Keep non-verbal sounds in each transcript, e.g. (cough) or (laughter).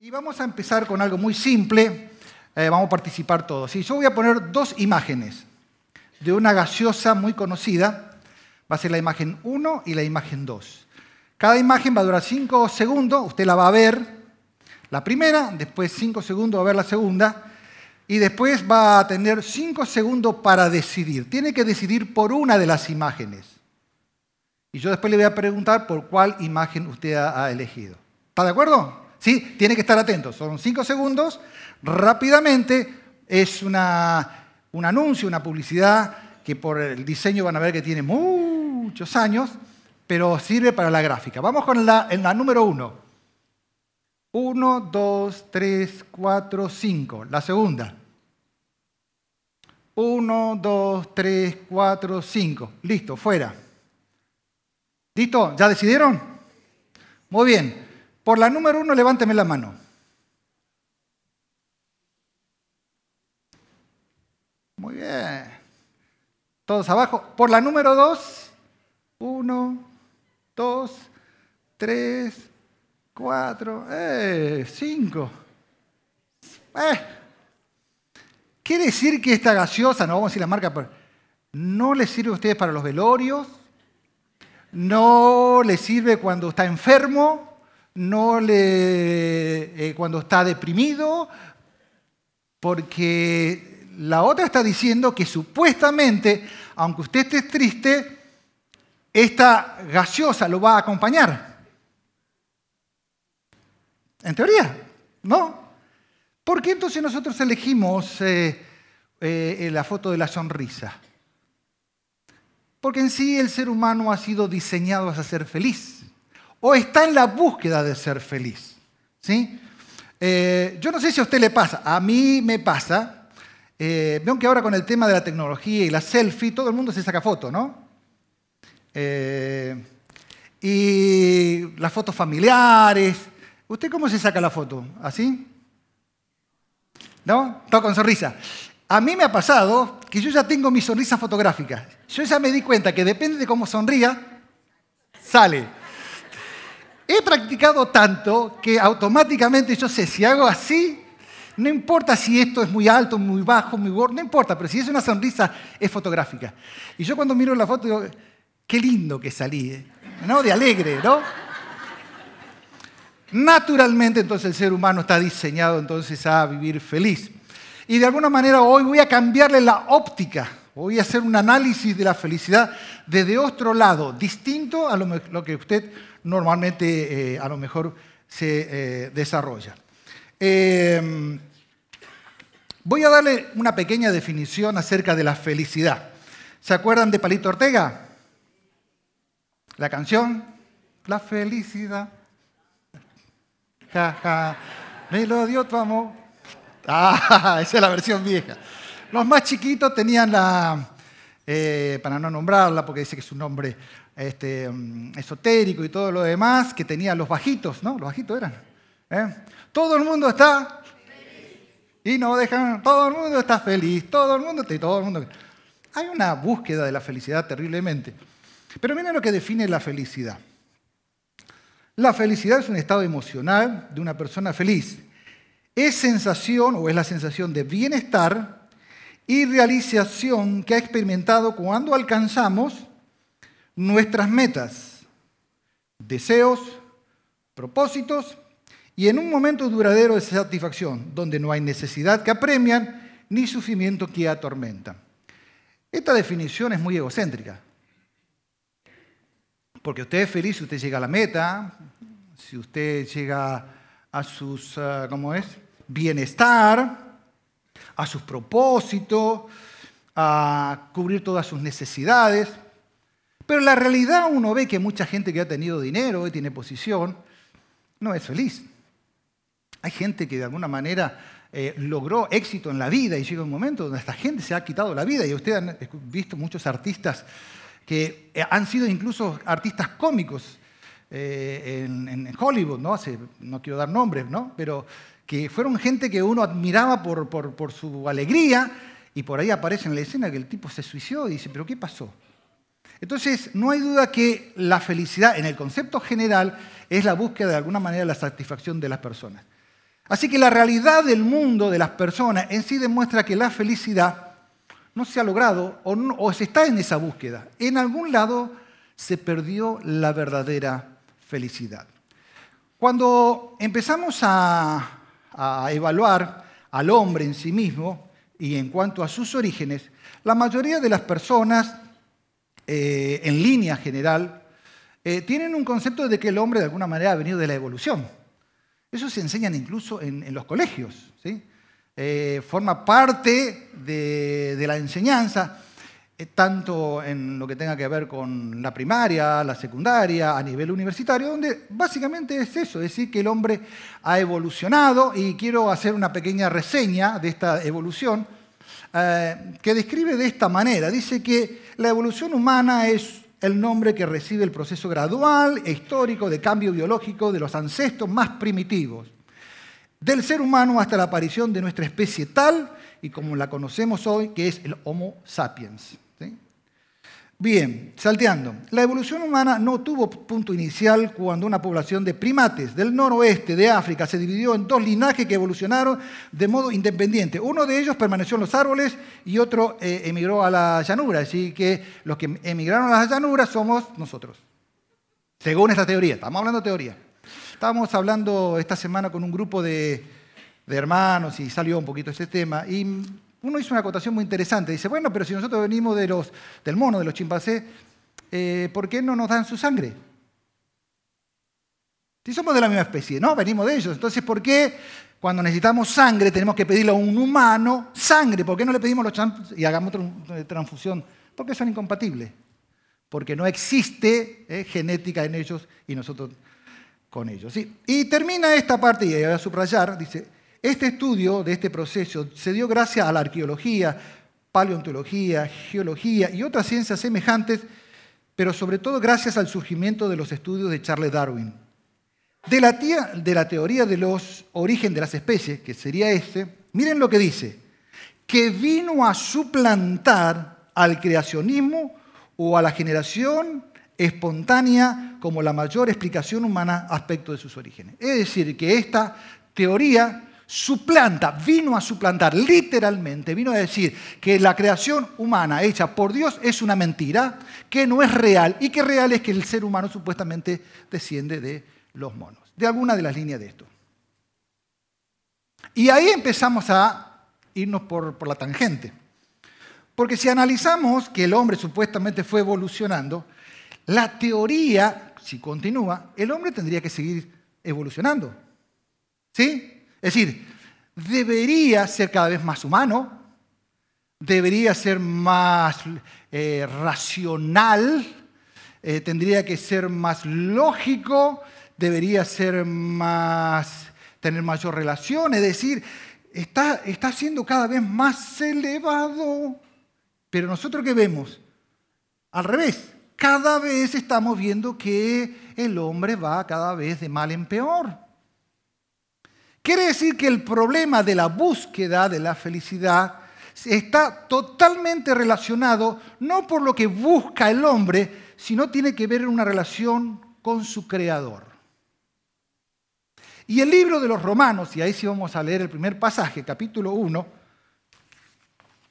Y vamos a empezar con algo muy simple. Eh, vamos a participar todos. ¿sí? Yo voy a poner dos imágenes de una gaseosa muy conocida. Va a ser la imagen 1 y la imagen 2. Cada imagen va a durar 5 segundos. Usted la va a ver la primera, después 5 segundos va a ver la segunda. Y después va a tener 5 segundos para decidir. Tiene que decidir por una de las imágenes. Y yo después le voy a preguntar por cuál imagen usted ha elegido. ¿Está de acuerdo? ¿Sí? Tiene que estar atento. Son cinco segundos. Rápidamente es una, un anuncio, una publicidad que por el diseño van a ver que tiene muchos años, pero sirve para la gráfica. Vamos con la, número uno. Uno, dos, tres, cuatro, cinco. La segunda. Uno, dos, tres, cuatro, cinco. Listo, fuera. ¿Listo? ¿Ya decidieron? Muy bien. Por la número uno, levánteme la mano. Muy bien. Todos abajo. Por la número dos. Uno, dos, tres, cuatro, eh, cinco. Eh. Quiere decir que esta gaseosa, no vamos a decir la marca, pero no le sirve a ustedes para los velorios, no le sirve cuando está enfermo, no le, eh, cuando está deprimido, porque la otra está diciendo que supuestamente, aunque usted esté triste, esta gaseosa lo va a acompañar. En teoría, ¿no? ¿Por qué entonces nosotros elegimos eh, eh, la foto de la sonrisa? Porque en sí el ser humano ha sido diseñado a ser feliz o está en la búsqueda de ser feliz. ¿sí? Eh, yo no sé si a usted le pasa, a mí me pasa. Eh, veo que ahora con el tema de la tecnología y la selfie, todo el mundo se saca fotos, ¿no? Eh, y las fotos familiares. ¿Usted cómo se saca la foto? ¿Así? ¿No? Todo con sonrisa. A mí me ha pasado que yo ya tengo mi sonrisa fotográfica. Yo ya me di cuenta que depende de cómo sonría, sale. He practicado tanto que automáticamente yo sé, si hago así, no importa si esto es muy alto, muy bajo, muy gordo, no importa, pero si es una sonrisa, es fotográfica. Y yo cuando miro la foto digo, qué lindo que salí, ¿eh? ¿no? De alegre, ¿no? Naturalmente entonces el ser humano está diseñado entonces a vivir feliz. Y de alguna manera hoy voy a cambiarle la óptica, voy a hacer un análisis de la felicidad desde otro lado, distinto a lo que usted normalmente eh, a lo mejor se eh, desarrolla. Eh, voy a darle una pequeña definición acerca de la felicidad. ¿Se acuerdan de Palito Ortega? La canción, La felicidad. Me lo dio tu amor. (laughs) Ah, esa es la versión vieja. Los más chiquitos tenían la, para no nombrarla, porque dice que es un nombre este, mm, esotérico y todo lo demás, que tenía los bajitos, ¿no? Los bajitos eran. ¿eh? Todo el mundo está y no dejan, todo el mundo está feliz, todo el mundo, todo el mundo. Hay una búsqueda de la felicidad terriblemente. Pero miren lo que define la felicidad. La felicidad es un estado emocional de una persona feliz. Es sensación o es la sensación de bienestar y realización que ha experimentado cuando alcanzamos nuestras metas, deseos, propósitos y en un momento duradero de satisfacción, donde no hay necesidad que apremian ni sufrimiento que atormentan. Esta definición es muy egocéntrica, porque usted es feliz si usted llega a la meta, si usted llega a sus, ah, ¿cómo es? Bienestar, a sus propósitos, a cubrir todas sus necesidades. Pero la realidad uno ve que mucha gente que ha tenido dinero y tiene posición no es feliz. Hay gente que de alguna manera eh, logró éxito en la vida y llega un momento donde esta gente se ha quitado la vida y ustedes han visto muchos artistas que eh, han sido incluso artistas cómicos eh, en, Hollywood, ¿no? no quiero dar nombres, ¿no? pero que fueron gente que uno admiraba por su alegría y por ahí aparece en la escena que el tipo se suicidó y dice, pero ¿qué pasó? Entonces, no hay duda que la felicidad, en el concepto general, es la búsqueda de alguna manera de la satisfacción de las personas. Así que la realidad del mundo de las personas en sí demuestra que la felicidad no se ha logrado o, se está en esa búsqueda. En algún lado se perdió la verdadera felicidad. Cuando empezamos a, evaluar al hombre en sí mismo y en cuanto a sus orígenes, la mayoría de las personas, eh, en línea general, eh, tienen un concepto de que el hombre de alguna manera ha venido de la evolución. Eso se enseña incluso en, los colegios. ¿sí? Eh, forma parte de, la enseñanza, tanto en lo que tenga que ver con la primaria, la secundaria, a nivel universitario, donde básicamente es eso, es decir, que el hombre ha evolucionado y quiero hacer una pequeña reseña de esta evolución eh, que describe de esta manera. Dice que la evolución humana es el nombre que recibe el proceso gradual e histórico de cambio biológico de los ancestros más primitivos, del ser humano hasta la aparición de nuestra especie tal y como la conocemos hoy, que es el Homo sapiens. Bien, salteando. La evolución humana no tuvo punto inicial cuando una población de primates del noroeste de África se dividió en dos linajes que evolucionaron de modo independiente. Uno de ellos permaneció en los árboles y otro eh, emigró a la llanura. Así que los que emigraron a las llanuras somos nosotros. Según esta teoría. Estamos hablando de teoría. Estábamos hablando esta semana con un grupo de, de hermanos y salió un poquito este tema. Y uno hizo una acotación muy interesante. Dice, bueno, pero si nosotros venimos de los, del mono, de los chimpancés, eh, ¿por qué no nos dan su sangre? Si somos de la misma especie, no, venimos de ellos. Entonces, ¿por qué cuando necesitamos sangre tenemos que pedirle a un humano sangre? ¿Por qué no le pedimos los y hagamos otra transfusión? Porque son incompatibles. Porque no existe eh, genética en ellos y nosotros con ellos. Y termina esta parte, y voy a subrayar, dice, este estudio de este proceso se dio gracias a la arqueología, paleontología, geología y otras ciencias semejantes, pero sobre todo gracias al surgimiento de los estudios de Charles Darwin. De la, teoría de los orígenes de las especies, que sería este, miren lo que dice, que vino a suplantar al creacionismo o a la generación espontánea como la mayor explicación humana aspecto de sus orígenes. Es decir, que esta teoría suplanta, vino a suplantar, literalmente, vino a decir que la creación humana hecha por Dios es una mentira, que no es real y que real es que el ser humano supuestamente desciende de los monos, de alguna de las líneas de esto. Y ahí empezamos a irnos por, por la tangente. Porque si analizamos que el hombre supuestamente fue evolucionando, la teoría, si continúa, el hombre tendría que seguir evolucionando. ¿Sí? Es decir, debería ser cada vez más humano, debería ser más eh, racional, eh, tendría que ser más lógico, debería ser más, tener mayor relación, es decir, está, está siendo cada vez más elevado. Pero nosotros qué vemos? Al revés, cada vez estamos viendo que el hombre va cada vez de mal en peor. Quiere decir que el problema de la búsqueda de la felicidad está totalmente relacionado no por lo que busca el hombre, sino tiene que ver en una relación con su creador. Y el libro de los romanos, y ahí sí vamos a leer el primer pasaje, capítulo 1,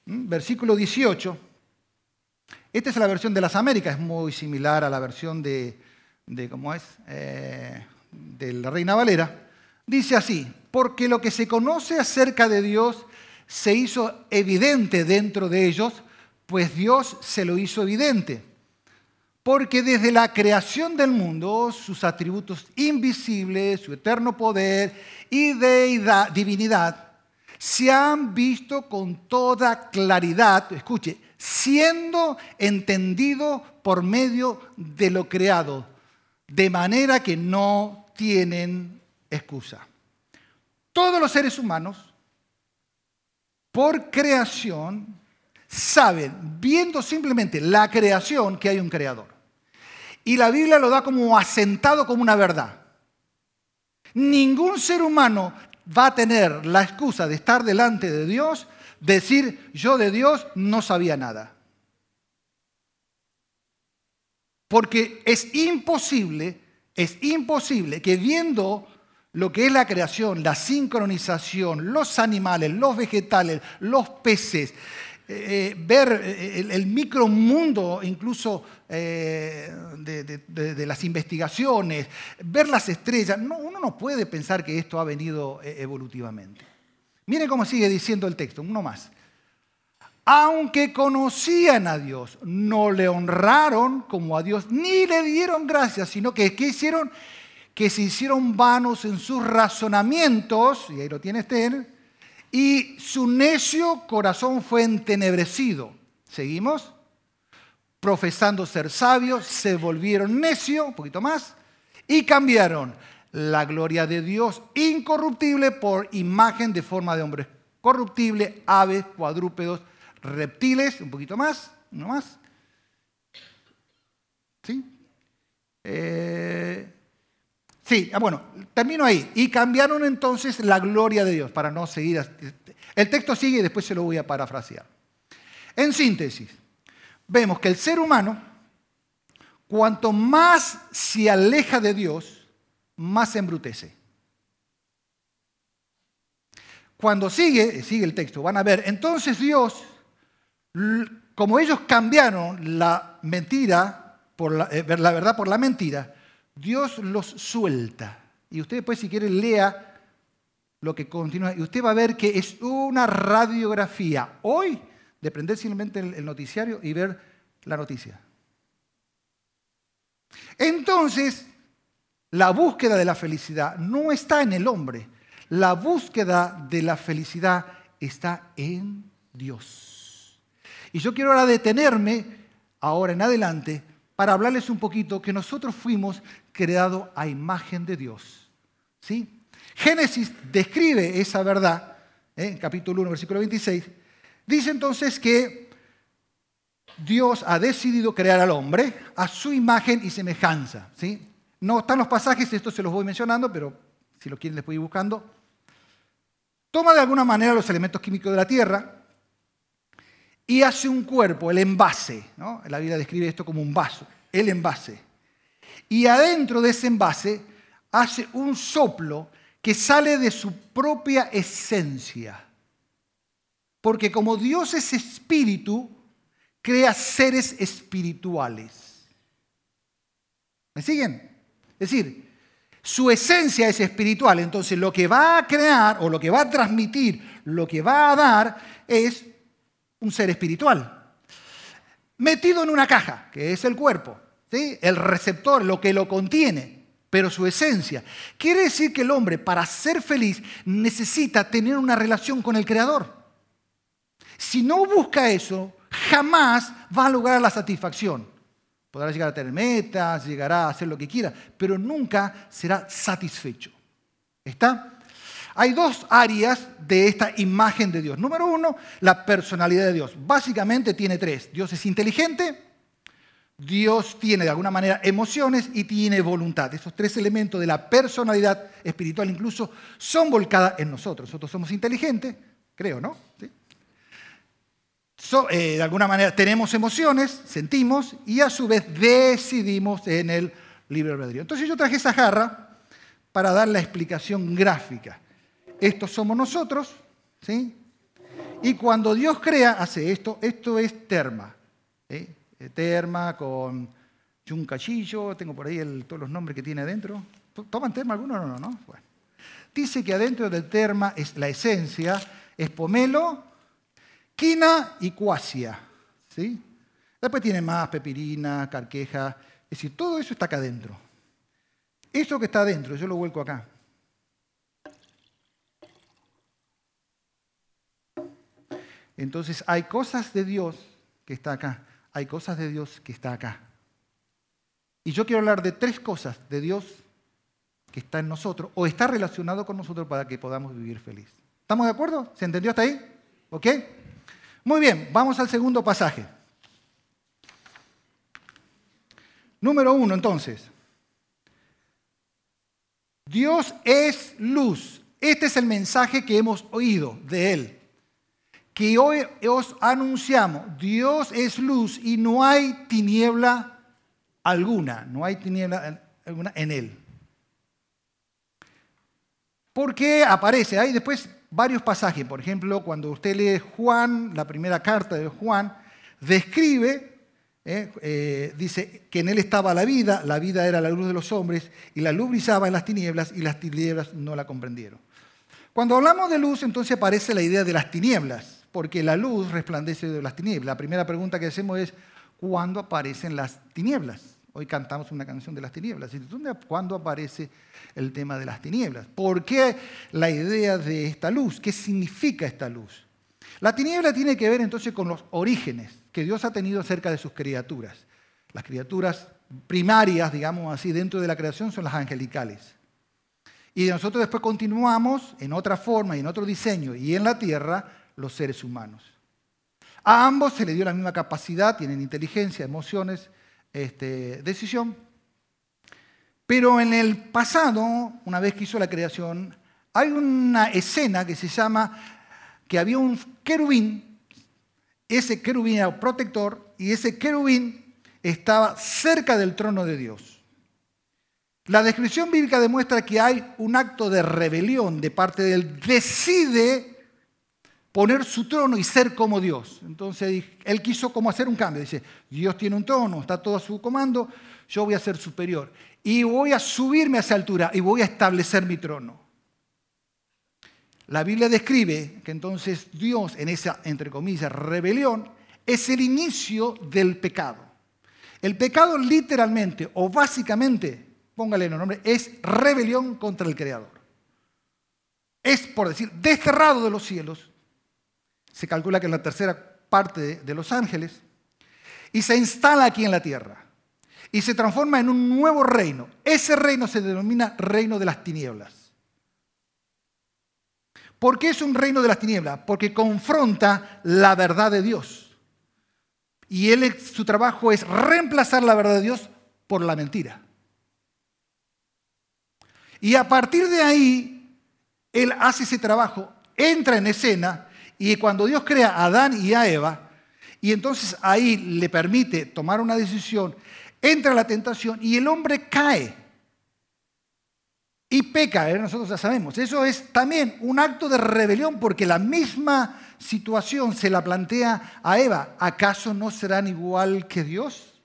versículo 18, esta es la versión de las Américas, es muy similar a la versión de, ¿cómo es?, eh, de la Reina Valera. Dice así, porque lo que se conoce acerca de Dios se hizo evidente dentro de ellos, pues Dios se lo hizo evidente. Porque desde la creación del mundo, sus atributos invisibles, su eterno poder y deidad, divinidad, se han visto con toda claridad, escuche, siendo entendido por medio de lo creado, de manera que no tienen excusa. Todos los seres humanos, por creación, saben, viendo simplemente la creación, que hay un creador. Y la Biblia lo da como asentado como una verdad. Ningún ser humano va a tener la excusa de estar delante de Dios, decir yo de Dios no sabía nada. Porque es imposible, es imposible que viendo lo que es la creación, la sincronización, los animales, los vegetales, los peces, eh, eh, ver eh, el, micromundo incluso de, las investigaciones, ver las estrellas, uno no puede pensar que esto ha venido evolutivamente. Miren cómo sigue diciendo el texto, uno más. Aunque conocían a Dios, no le honraron como a Dios, ni le dieron gracias, sino que ¿qué hicieron? Que se hicieron vanos en sus razonamientos, y ahí lo tiene Esther, y su necio corazón fue entenebrecido. ¿Seguimos? Profesando ser sabios, se volvieron necios, un poquito más, y cambiaron la gloria de Dios incorruptible por imagen de forma de hombre corruptible, aves, cuadrúpedos, reptiles, un poquito más, uno más. ¿Sí? Eh, Sí, ah, bueno, termino ahí. Y cambiaron entonces la gloria de Dios para no seguir. El texto sigue y después se lo voy a parafrasear. En síntesis, vemos que el ser humano, cuanto más se aleja de Dios, más se embrutece. Cuando sigue, sigue el texto, van a ver, entonces Dios, como ellos cambiaron la mentira, por la, eh, la verdad por la mentira, Dios los suelta. Y usted después, si quiere, lea lo que continúa. Y usted va a ver que es una radiografía hoy de prender simplemente el noticiario y ver la noticia. Entonces, la búsqueda de la felicidad no está en el hombre. La búsqueda de la felicidad está en Dios. Y yo quiero ahora detenerme, ahora en adelante, para hablarles un poquito que nosotros fuimos creados a imagen de Dios. ¿Sí? Génesis describe esa verdad, ¿eh? en capítulo 1, versículo 26. Dice entonces que Dios ha decidido crear al hombre a su imagen y semejanza. ¿sí? No están los pasajes, esto se los voy mencionando, pero si lo quieren les voy ir buscando. Toma de alguna manera los elementos químicos de la tierra, y hace un cuerpo, el envase. ¿no? La Biblia describe esto como un vaso, el envase. Y adentro de ese envase hace un soplo que sale de su propia esencia. Porque como Dios es espíritu, crea seres espirituales. ¿Me siguen? Es decir, su esencia es espiritual, entonces lo que va a crear o lo que va a transmitir, lo que va a dar es un ser espiritual, metido en una caja, que es el cuerpo, el receptor, lo que lo contiene, pero su esencia. Quiere decir que el hombre, para ser feliz, necesita tener una relación con el Creador. Si no busca eso, jamás va a lograr la satisfacción. Podrá llegar a tener metas, llegará a hacer lo que quiera, pero nunca será satisfecho. ¿Está? Hay dos áreas de esta imagen de Dios. Número uno, la personalidad de Dios. Básicamente tiene tres. Dios es inteligente, Dios tiene de alguna manera emociones y tiene voluntad. Esos tres elementos de la personalidad espiritual incluso son volcadas en nosotros. Nosotros somos inteligentes, creo, ¿no? Eh, de alguna manera tenemos emociones, sentimos y a su vez decidimos en el libre albedrío. Entonces yo traje esa jarra para dar la explicación gráfica. Estos somos nosotros, ¿sí? Y cuando Dios crea, hace esto. Esto es terma. ¿sí? Terma con chuncachillo, tengo por ahí todos los nombres que tiene adentro. ¿Toman terma alguno? No, no, no. Bueno. Dice que adentro del terma es la esencia, es pomelo, quina y cuasia. ¿sí? Después tiene más pepirina, carqueja. Es decir, todo eso está acá adentro. Eso que está adentro, yo lo vuelco acá. Entonces hay cosas de Dios que está acá, hay cosas de Dios que está acá. Y yo quiero hablar de tres cosas de Dios que está en nosotros o está relacionado con nosotros para que podamos vivir feliz. ¿Estamos de acuerdo? ¿Se entendió hasta ahí? ¿Ok? Muy bien, vamos al segundo pasaje. Número uno, entonces. Dios es luz. Este es el mensaje que hemos oído de Él que hoy os anunciamos, Dios es luz y no hay tiniebla alguna, no hay tiniebla alguna en Él. Porque aparece, hay después varios pasajes, por ejemplo, cuando usted lee Juan, la primera carta de Juan, describe, eh, eh, dice que en él estaba la vida, la vida era la luz de los hombres, y la luz brillaba en las tinieblas, y las tinieblas no la comprendieron. Cuando hablamos de luz, entonces aparece la idea de las tinieblas, porque la luz resplandece de las tinieblas. La primera pregunta que hacemos es, ¿cuándo aparecen las tinieblas? Hoy cantamos una canción de las tinieblas. ¿Cuándo aparece el tema de las tinieblas? ¿Por qué la idea de esta luz? ¿Qué significa esta luz? La tiniebla tiene que ver entonces con los orígenes que Dios ha tenido acerca de sus criaturas. Las criaturas primarias, digamos así, dentro de la creación son las angelicales. Y nosotros después continuamos en otra forma y en otro diseño y en la tierra los seres humanos. A ambos se le dio la misma capacidad, tienen inteligencia, emociones, este, decisión. Pero en el pasado, una vez que hizo la creación, hay una escena que se llama que había un querubín, ese querubín era protector y ese querubín estaba cerca del trono de Dios. La descripción bíblica demuestra que hay un acto de rebelión de parte de él. Decide poner su trono y ser como Dios. Entonces él quiso como hacer un cambio. Dice, Dios tiene un trono, está todo a su comando, yo voy a ser superior. Y voy a subirme a esa altura y voy a establecer mi trono. La Biblia describe que entonces Dios en esa, entre comillas, rebelión, es el inicio del pecado. El pecado literalmente o básicamente, póngale el nombre, es rebelión contra el Creador. Es, por decir, desterrado de los cielos, se calcula que es la tercera parte de los ángeles, y se instala aquí en la tierra. Y se transforma en un nuevo reino. Ese reino se denomina reino de las tinieblas. ¿Por qué es un reino de las tinieblas? Porque confronta la verdad de Dios. Y él, su trabajo es reemplazar la verdad de Dios por la mentira. Y a partir de ahí, él hace ese trabajo, entra en escena y cuando Dios crea a Adán y a Eva, y entonces ahí le permite tomar una decisión, entra la tentación y el hombre cae. Y peca, ¿eh? nosotros ya sabemos. Eso es también un acto de rebelión porque la misma situación se la plantea a Eva. ¿Acaso no serán igual que Dios?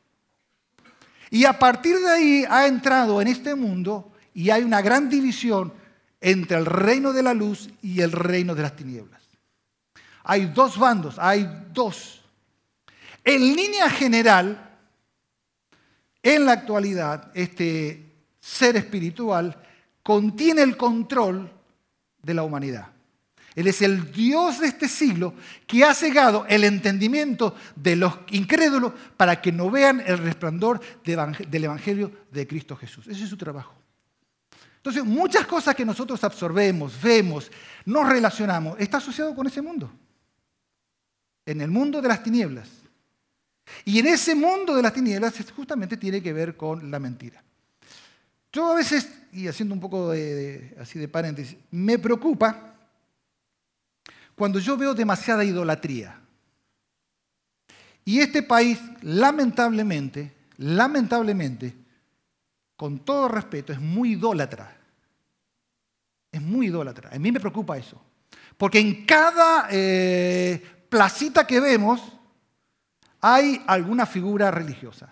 Y a partir de ahí ha entrado en este mundo y hay una gran división entre el reino de la luz y el reino de las tinieblas. Hay dos bandos, hay dos. En línea general, en la actualidad, este ser espiritual contiene el control de la humanidad. Él es el Dios de este siglo que ha cegado el entendimiento de los incrédulos para que no vean el resplandor del Evangelio de Cristo Jesús. Ese es su trabajo. Entonces, muchas cosas que nosotros absorbemos, vemos, nos relacionamos, está asociado con ese mundo en el mundo de las tinieblas. Y en ese mundo de las tinieblas justamente tiene que ver con la mentira. Yo a veces, y haciendo un poco de, así de paréntesis, me preocupa cuando yo veo demasiada idolatría. Y este país, lamentablemente, lamentablemente, con todo respeto, es muy idólatra. Es muy idólatra. A mí me preocupa eso. Porque en cada eh, placita que vemos hay alguna figura religiosa.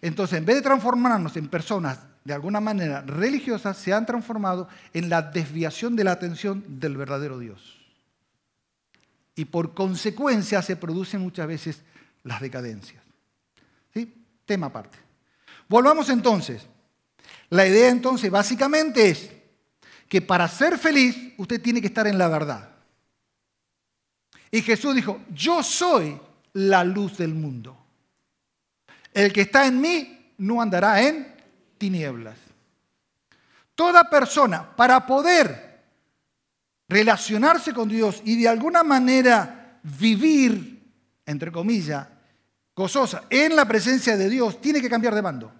Entonces, en vez de transformarnos en personas de alguna manera religiosas, se han transformado en la desviación de la atención del verdadero Dios. Y por consecuencia se producen muchas veces las decadencias. ¿Sí? Tema aparte. Volvamos entonces. La idea entonces básicamente es que para ser feliz usted tiene que estar en la verdad. Y Jesús dijo, yo soy la luz del mundo. El que está en mí no andará en tinieblas. Toda persona, para poder relacionarse con Dios y de alguna manera vivir, entre comillas, gozosa en la presencia de Dios, tiene que cambiar de bando.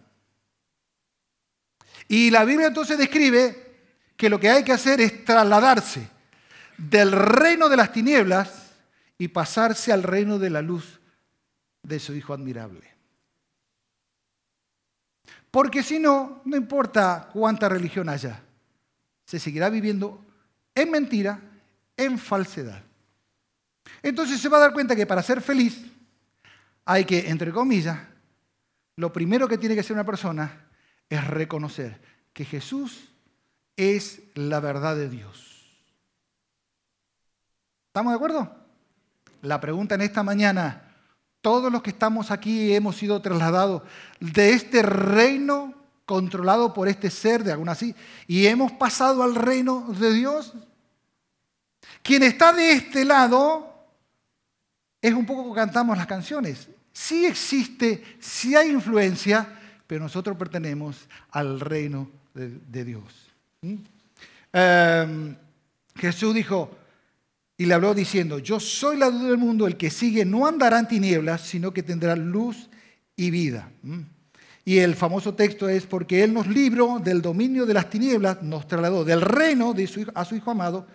Y la Biblia entonces describe que lo que hay que hacer es trasladarse del reino de las tinieblas y pasarse al reino de la luz de su Hijo admirable. Porque si no, no importa cuánta religión haya, se seguirá viviendo en mentira, en falsedad. Entonces se va a dar cuenta que para ser feliz hay que, entre comillas, lo primero que tiene que hacer una persona es reconocer que Jesús es la verdad de Dios. ¿Estamos de acuerdo? La pregunta en esta mañana, todos los que estamos aquí hemos sido trasladados de este reino controlado por este ser, de alguna así, y hemos pasado al reino de Dios. Quien está de este lado es un poco como cantamos las canciones. Sí existe, sí hay influencia, pero nosotros pertenecemos al reino de, Dios. ¿Mm? Em, Jesús dijo, y le habló diciendo, yo soy la luz del mundo, el que sigue no andará en tinieblas, sino que tendrá luz y vida. ¿Mm? Y el famoso texto es, porque Él nos libró del dominio de las tinieblas, nos trasladó del reino a su Hijo amado,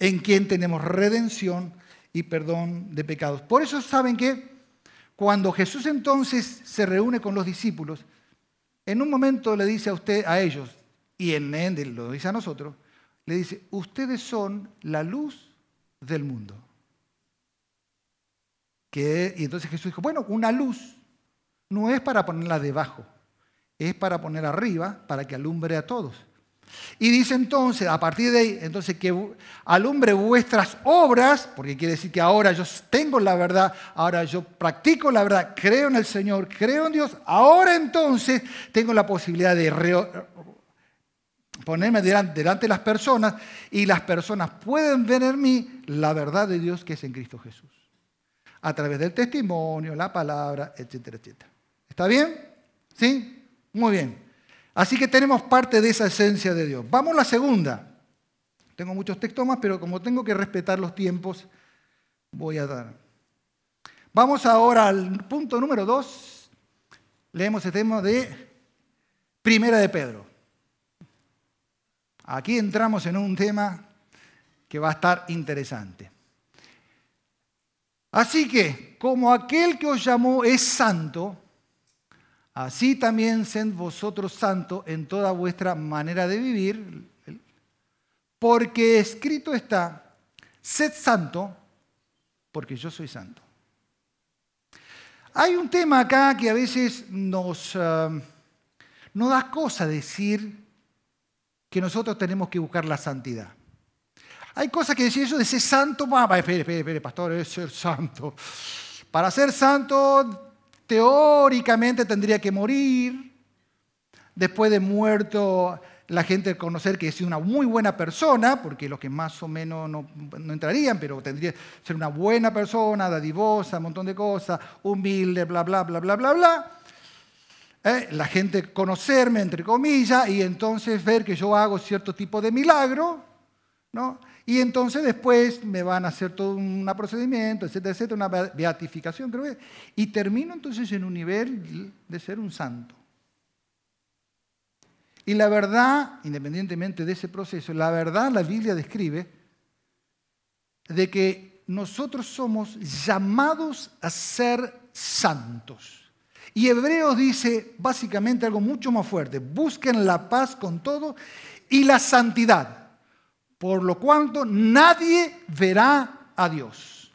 en quien tenemos redención y perdón de pecados. Por eso saben que cuando Jesús entonces se reúne con los discípulos, en un momento le dice a usted, a ellos, y en lo dice a nosotros, le dice, ustedes son la luz del mundo. Que, y entonces Jesús dijo, bueno, una luz no es para ponerla debajo, es para poner arriba, para que alumbre a todos. Y dice entonces, a partir de ahí, entonces que alumbre vuestras obras, porque quiere decir que ahora yo tengo la verdad, ahora yo practico la verdad, creo en el Señor, creo en Dios, ahora entonces tengo la posibilidad de ponerme delante, de las personas y las personas pueden ver en mí la verdad de Dios que es en Cristo Jesús. A través del testimonio, la palabra, etcétera, etcétera. ¿Está bien? ¿Sí? Muy bien. Así que tenemos parte de esa esencia de Dios. Vamos a la segunda. Tengo muchos textos más, pero como tengo que respetar los tiempos, voy a dar. Vamos ahora al punto número dos. Leemos el tema de Primera de Pedro. Aquí entramos en un tema que va a estar interesante. Así que, como aquel que os llamó es santo, Así también sed vosotros santos en toda vuestra manera de vivir, porque escrito está, sed santo, porque yo soy santo. Hay un tema acá que a veces nos, uh, da cosa decir que nosotros tenemos que buscar la santidad. Hay cosas que decir eso de ser santo, va, espere, espere, espere, pastor, es ser santo. Para ser santo teóricamente tendría que morir. Después de muerto, la gente conocer que es una muy buena persona, porque los que más o menos no, entrarían, pero tendría que ser una buena persona, dadivosa, un montón de cosas, humilde, bla, bla, bla, bla, bla, bla. Eh, la gente conocerme, entre comillas, y entonces ver que yo hago cierto tipo de milagro, ¿no? Y entonces después me van a hacer todo un procedimiento, etcétera, etcétera, una beatificación, creo. Y termino entonces en un nivel de ser un santo. Y la verdad, independientemente de ese proceso, la verdad la Biblia describe de que nosotros somos llamados a ser santos. Y Hebreos dice básicamente algo mucho más fuerte, busquen la paz con todo y la santidad por lo cuanto nadie verá a Dios.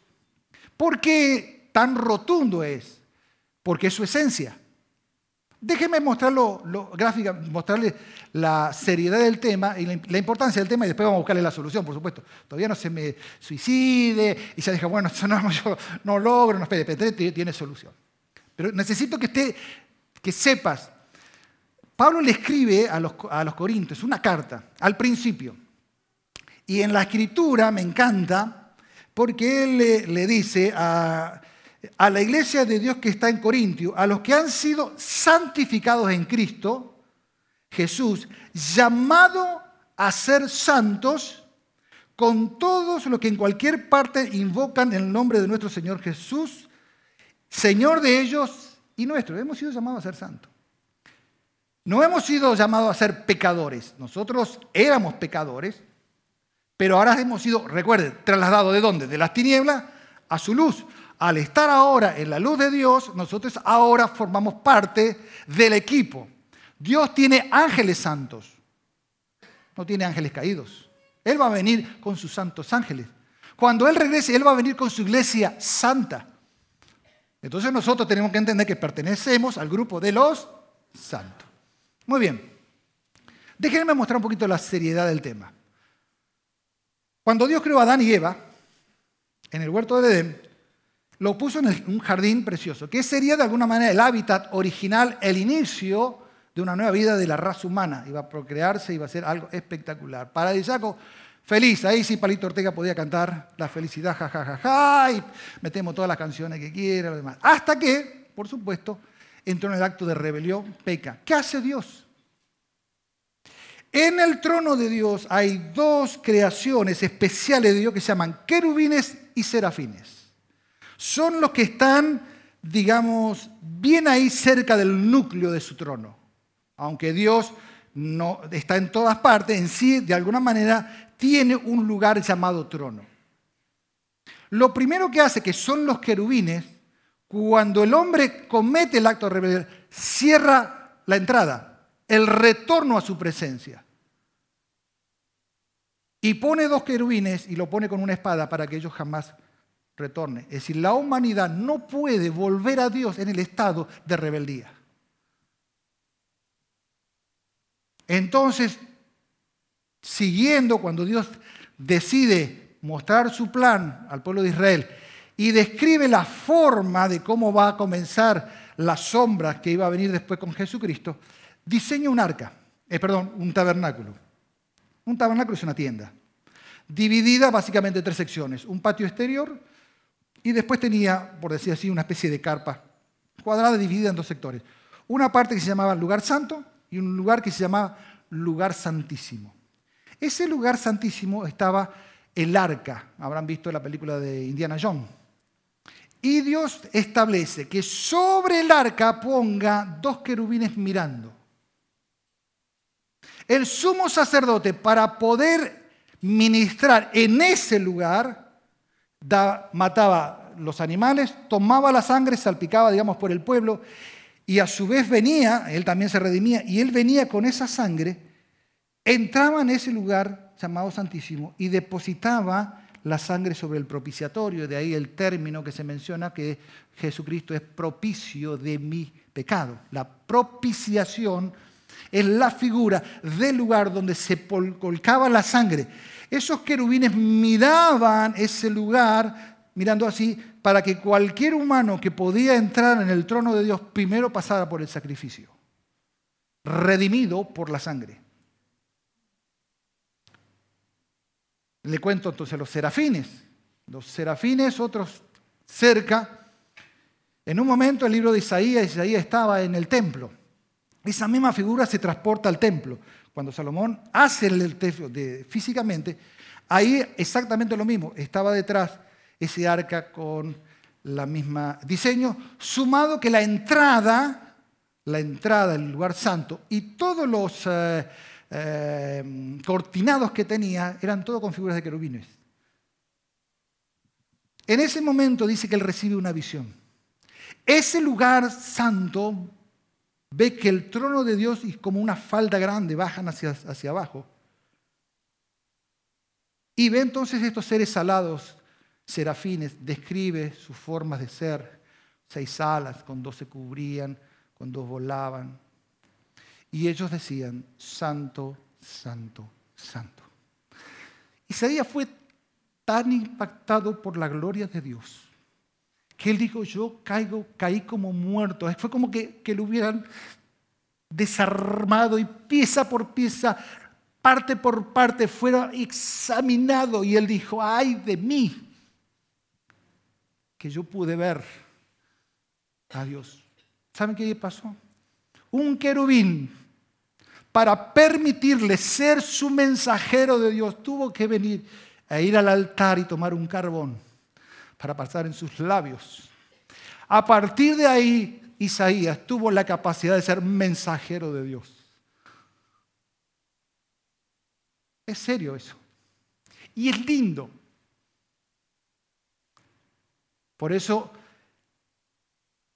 ¿Por qué tan rotundo es? Porque es su esencia. Déjenme mostrarlo lo, gráfica, mostrarle la seriedad del tema y la, importancia del tema y después vamos a buscarle la solución, por supuesto. Todavía no se me suicide y se deja, bueno, (laughs) no, yo no logro, no espere, tiene solución. Pero necesito que, que sepas. Pablo le escribe a los, a los Corintios una carta al principio. Y en la escritura me encanta porque él le, dice a, a, la iglesia de Dios que está en Corintio, a los que han sido santificados en Cristo, Jesús, llamado a ser santos con todos los que en cualquier parte invocan el nombre de nuestro Señor Jesús, Señor de ellos y nuestro. Hemos sido llamados a ser santos. No hemos sido llamados a ser pecadores. Nosotros éramos pecadores, pero ahora hemos sido, recuerden, trasladados de dónde? De las tinieblas a su luz. Al estar ahora en la luz de Dios, nosotros ahora formamos parte del equipo. Dios tiene ángeles santos. no tiene ángeles caídos. Él va a venir con sus santos ángeles. Cuando Él regrese, Él va a venir con su iglesia santa. Entonces nosotros tenemos que entender que pertenecemos al grupo de los santos. Muy bien. Déjenme mostrar un poquito la seriedad del tema. Cuando Dios creó a Adán y Eva en el huerto de Edén, lo puso en un jardín precioso, que sería de alguna manera el hábitat original, el inicio de una nueva vida de la raza humana. Iba a procrearse, iba a ser algo espectacular. Paradisíaco, feliz. Ahí sí Palito Ortega podía cantar la felicidad, jajajaja, ja, ja, ja, y metemos todas las canciones que quiera. Hasta que, por supuesto, entró en el acto de rebelión, peca. ¿Qué hace Dios? En el trono de Dios hay dos creaciones especiales de Dios que se llaman querubines y serafines. Son los que están, digamos, bien ahí cerca del núcleo de su trono. Aunque Dios no está en todas partes, en sí, de alguna manera, tiene un lugar llamado trono. Lo primero que hace, que son los querubines, cuando el hombre comete el acto de rebelión, cierra la entrada, el retorno a su presencia. Y pone dos querubines y lo pone con una espada para que ellos jamás retornen. Es decir, la humanidad no puede volver a Dios en el estado de rebeldía. Entonces, siguiendo cuando Dios decide mostrar su plan al pueblo de Israel y describe la forma de cómo va a comenzar las sombras que iba a venir después con Jesucristo, diseña un arca, eh, perdón, un tabernáculo. Un tabernáculo es una tienda, dividida básicamente en tres secciones, un patio exterior y después tenía, por decir así, una especie de carpa cuadrada dividida en dos sectores. Una parte que se llamaba lugar santo y un lugar que se llamaba lugar santísimo. Ese lugar santísimo estaba el arca, habrán visto la película de Indiana Jones. Y Dios establece que sobre el arca ponga dos querubines mirando. El sumo sacerdote, para poder ministrar en ese lugar, mataba los animales, tomaba la sangre, salpicaba, digamos, por el pueblo, y a su vez venía, él también se redimía, y él venía con esa sangre, entraba en ese lugar llamado Santísimo y depositaba la sangre sobre el propiciatorio, de ahí el término que se menciona que Jesucristo es propicio de mi pecado. La propiciación es la figura del lugar donde se colcaba la sangre. Esos querubines miraban ese lugar, mirando así, para que cualquier humano que podía entrar en el trono de Dios primero pasara por el sacrificio, redimido por la sangre. Le cuento entonces los serafines. Los serafines, otros cerca. En un momento el libro de Isaías, Isaías estaba en el templo. Esa misma figura se transporta al templo. Cuando Salomón hace el templo físicamente, ahí exactamente lo mismo. Estaba detrás ese arca con la misma diseño, sumado que la entrada, la entrada del lugar santo y todos los eh, eh, cortinados que tenía eran todo con figuras de querubines. En ese momento dice que él recibe una visión. Ese lugar santo ve que el trono de Dios es como una falda grande, bajan hacia, hacia abajo. Y ve entonces estos seres alados, serafines, describe sus formas de ser. Seis alas, con dos se cubrían, con dos volaban. Y ellos decían, santo, santo, santo. Isaías fue tan impactado por la gloria de Dios que él dijo, yo caigo, caí como muerto. Fue como que, que lo hubieran desarmado y pieza por pieza, parte por parte, fuera examinado. Y él dijo, ay de mí, que yo pude ver a Dios. ¿Saben qué pasó? Un querubín, para permitirle ser su mensajero de Dios, tuvo que venir a ir al altar y tomar un carbón para pasar en sus labios. A partir de ahí, Isaías tuvo la capacidad de ser mensajero de Dios. Es serio eso. Y es lindo. Por eso,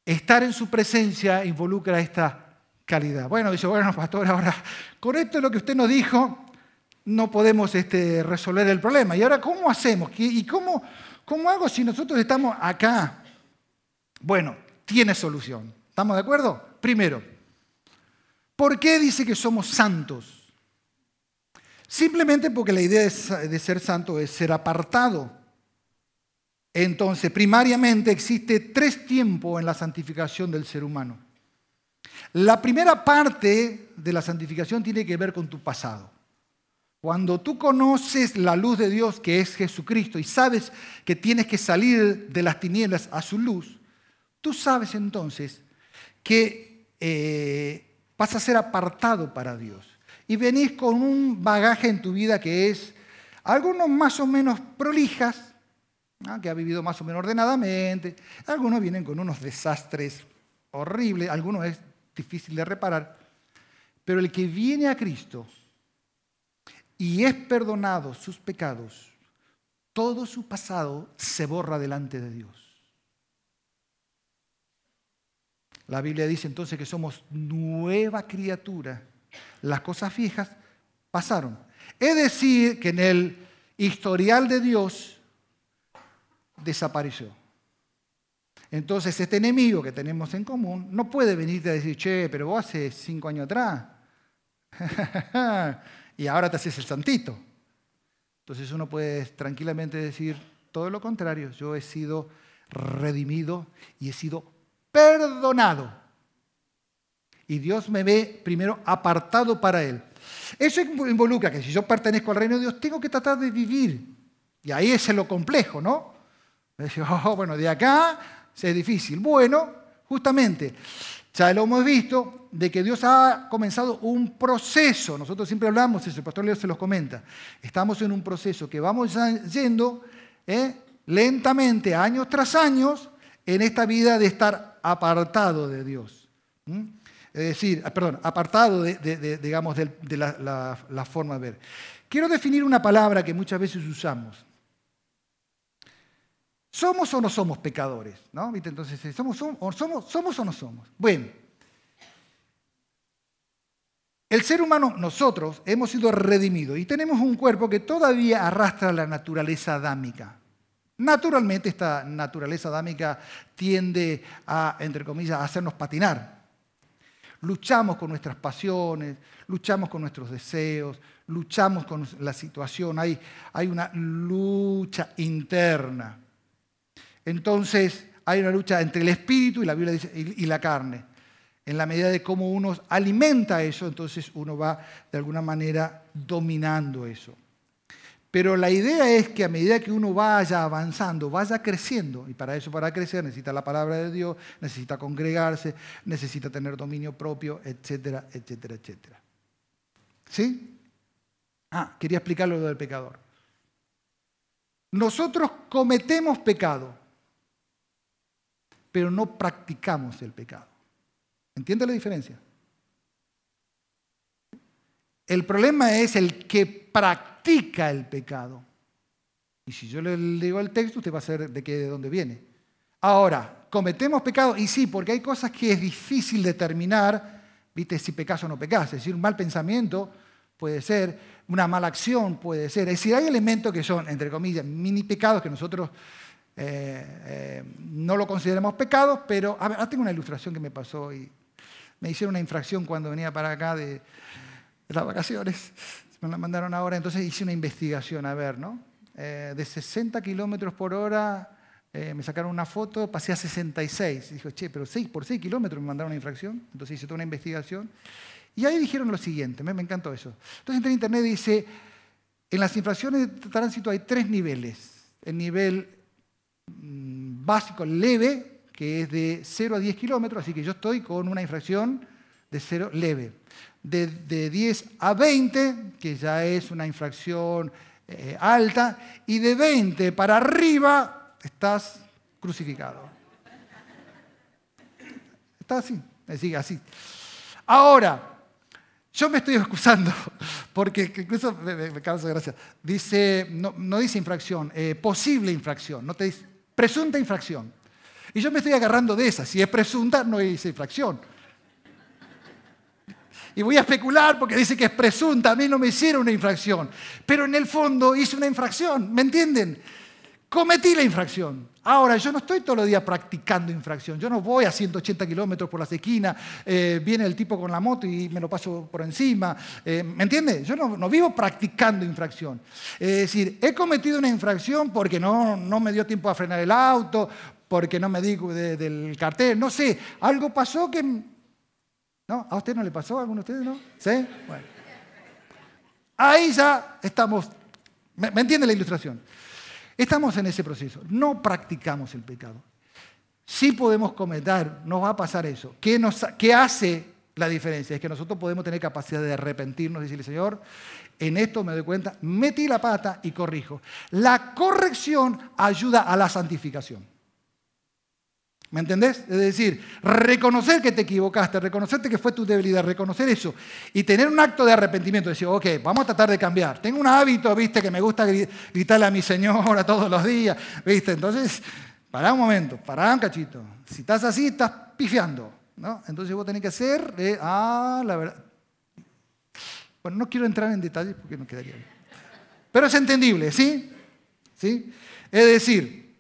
estar en su presencia involucra esta Bueno, dice, bueno, pastor, ahora, con esto es lo que usted nos dijo, no podemos este, resolver el problema. ¿Y ahora cómo hacemos? ¿Y cómo, cómo hago si nosotros estamos acá? Bueno, tiene solución. ¿Estamos de acuerdo? Primero, ¿por qué dice que somos santos? Simplemente porque la idea de ser santo es ser apartado. Entonces, primariamente existe tres tiempos en la santificación del ser humano. La primera parte de la santificación tiene que ver con tu pasado. Cuando tú conoces la luz de Dios que es Jesucristo y sabes que tienes que salir de las tinieblas a su luz, tú sabes entonces que eh, vas a ser apartado para Dios. Y venís con un bagaje en tu vida que es algunos más o menos prolijas, que ha vivido más o menos ordenadamente, algunos vienen con unos desastres horribles, algunos es difícil de reparar, pero el que viene a Cristo y es perdonado sus pecados, todo su pasado se borra delante de Dios. La Biblia dice entonces que somos nueva criatura. Las cosas fijas pasaron. Es decir, que en el historial de Dios desapareció. Entonces, este enemigo que tenemos en común no puede venirte a decir, che, pero vos hace cinco años atrás (laughs) y ahora te haces el santito. Entonces uno puede tranquilamente decir todo lo contrario, yo he sido redimido y he sido perdonado. Y Dios me ve primero apartado para Él. Eso involucra que si yo pertenezco al reino de Dios, tengo que tratar de vivir. Y ahí es lo complejo, ¿no? (laughs) Oh, bueno, de acá es difícil. Bueno, justamente, ya lo hemos visto, de que Dios ha comenzado un proceso. Nosotros siempre hablamos eso, el pastor Leo se los comenta. Estamos en un proceso que vamos yendo ¿eh? lentamente, años tras años, en esta vida de estar apartado de Dios. Es decir, ah, perdón, apartado de, digamos, de, la, la forma de ver. Quiero definir una palabra que muchas veces usamos. ¿Somos o no somos pecadores? ¿No? Entonces, ¿somos, somos, somos, ¿somos o no somos? Bueno, el ser humano, nosotros, hemos sido redimidos y tenemos un cuerpo que todavía arrastra la naturaleza adámica. Naturalmente esta naturaleza adámica tiende a, entre comillas, a hacernos patinar. Luchamos con nuestras pasiones, luchamos con nuestros deseos, luchamos con la situación, hay, hay una lucha interna. Entonces hay una lucha entre el espíritu y la Biblia dice, y la carne. En la medida de cómo uno alimenta eso, entonces uno va de alguna manera dominando eso. Pero la idea es que a medida que uno vaya avanzando, vaya creciendo, y para eso, para crecer, necesita la palabra de Dios, necesita congregarse, necesita tener dominio propio, etcétera, etcétera, etcétera. ¿Sí? Ah, quería explicar lo del pecador. Nosotros cometemos pecado pero no practicamos el pecado. ¿Entiende la diferencia? El problema es el que practica el pecado. Y si yo le digo el texto, usted va a saber de qué, de dónde viene. Ahora, cometemos pecado, y sí, porque hay cosas que es difícil determinar, viste, si pecas o no pecas. Es decir, un mal pensamiento puede ser, una mala acción puede ser. Es decir, hay elementos que son, entre comillas, mini pecados que nosotros eh, eh, no lo consideremos pecado, pero a ver, tengo una ilustración que me pasó y me hicieron una infracción cuando venía para acá de, las vacaciones. Me la mandaron ahora, entonces hice una investigación, a ver, ¿no? Eh, de 60 kilómetros por hora me sacaron una foto, pasé a 66. Y dijo, che, pero 6 por 6 kilómetros me mandaron una infracción. Entonces hice toda una investigación. Y ahí dijeron lo siguiente, me, me encantó eso. Entonces entré en internet y dice, en las infracciones de tránsito hay tres niveles. El nivel básico leve, que es de 0 a 10 kilómetros, así que yo estoy con una infracción de 0 leve. De, 10 a 20, que ya es una infracción eh, alta, y de 20 para arriba estás crucificado. Está así, así, así. Ahora, yo me estoy excusando, (laughs) porque incluso me, causa gracia. Dice, no, dice infracción, eh, posible infracción, no te dice Presunta infracción. Y yo me estoy agarrando de esa. Si es presunta, no es infracción. y voy a especular porque dice que es presunta, a mí no me hicieron una infracción, pero en el fondo hice una infracción, ¿me entienden? Cometí la infracción. Ahora, yo no estoy todos los días practicando infracción. Yo no voy a 180 kilómetros por las esquinas, eh, viene el tipo con la moto y me lo paso por encima. Eh, ¿Me entiende? Yo no, vivo practicando infracción. Es decir, he cometido una infracción porque no, no me dio tiempo a frenar el auto, porque no me di del cartel, no sé. Algo pasó que... ¿No? ¿A usted no le pasó? ¿A alguno de ustedes no? ¿Sí? Bueno. Ahí ya estamos. ¿Me, ¿Me entiende la ilustración? Estamos en ese proceso. No practicamos el pecado. Sí podemos cometer, nos va a pasar eso. ¿Qué, nos, ¿Qué hace la diferencia? Es que nosotros podemos tener capacidad de arrepentirnos y decirle, Señor, en esto me doy cuenta, metí la pata y corrijo. La corrección ayuda a la santificación. ¿Me entendés? Es decir, reconocer que te equivocaste, reconocerte que fue tu debilidad, reconocer eso y tener un acto de arrepentimiento, decir, ok, vamos a tratar de cambiar. Tengo un hábito, viste, que me gusta gritarle a mi señora (laughs) todos los días, viste. Entonces, pará un momento, pará un cachito. Si estás así, estás pifiando, ¿no? Entonces vos tenés que hacer, ah, la verdad. Bueno, no quiero entrar en detalles porque no quedaría bien. Pero es entendible, ¿sí? ¿Sí? Es decir,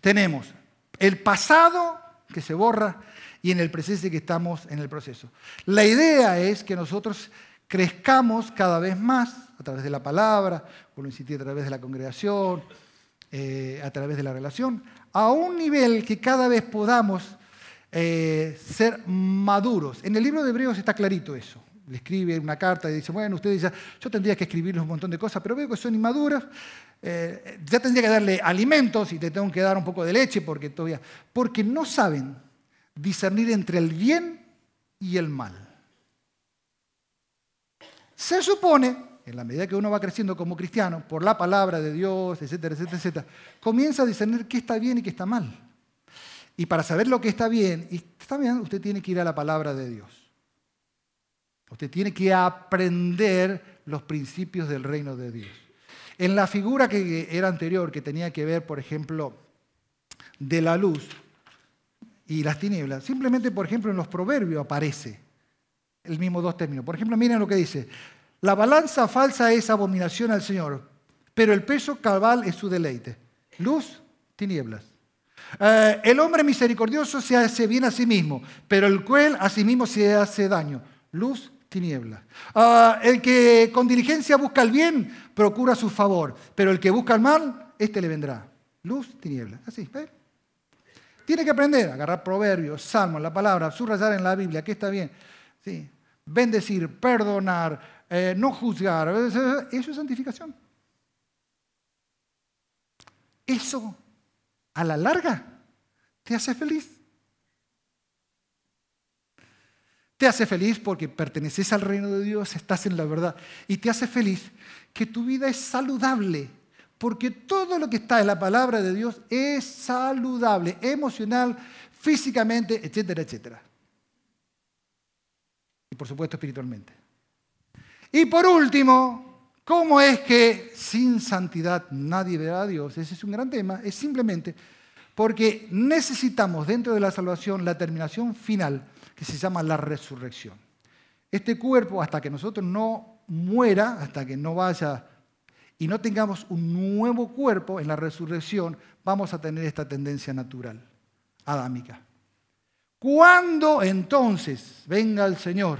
tenemos el pasado que se borra y en el presente que estamos en el proceso. La idea es que nosotros crezcamos cada vez más a través de la palabra, por lo insistí, a través de la congregación, eh, a través de la relación, a un nivel que cada vez podamos eh, ser maduros. En el libro de Hebreos está clarito eso le escribe una carta y dice, bueno, ustedes ya, yo tendría que escribirles un montón de cosas, pero veo que son inmaduras, eh, ya tendría que darle alimentos y te tengo que dar un poco de leche porque todavía, porque no saben discernir entre el bien y el mal. Se supone, en la medida que uno va creciendo como cristiano, por la palabra de Dios, etcétera, etcétera, etcétera, comienza a discernir qué está bien y qué está mal. Y para saber lo que está bien y está bien, usted tiene que ir a la palabra de Dios. Usted tiene que aprender los principios del reino de Dios. En la figura que era anterior, que tenía que ver, por ejemplo, de la luz y las tinieblas, simplemente, por ejemplo, en los proverbios aparece el mismo dos términos. Por ejemplo, miren lo que dice. La balanza falsa es abominación al Señor, pero el peso cabal es su deleite. Luz, tinieblas. Eh, el hombre misericordioso se hace bien a sí mismo, pero el cruel a sí mismo se hace daño. Luz, tinieblas. Ah, el que con diligencia busca el bien, procura su favor, pero el que busca el mal, este le vendrá. Luz, tinieblas. Así, ¿ves? Tiene que aprender a agarrar proverbios, salmos, la palabra, subrayar en la Biblia, que está bien. ¿sí? Bendecir, perdonar, eh, no juzgar. Eso es santificación. Eso, a la larga, te hace feliz. Te hace feliz porque perteneces al reino de Dios, estás en la verdad. Y te hace feliz que tu vida es saludable, porque todo lo que está en la palabra de Dios es saludable, emocional, físicamente, etcétera, etcétera. Y por supuesto espiritualmente. Y por último, ¿cómo es que sin santidad nadie verá a Dios? Ese es un gran tema. Es simplemente porque necesitamos dentro de la salvación la terminación final que se llama la resurrección. Este cuerpo, hasta que nosotros no muera, hasta que no vaya y no tengamos un nuevo cuerpo en la resurrección, vamos a tener esta tendencia natural, adámica. Cuando entonces venga el Señor,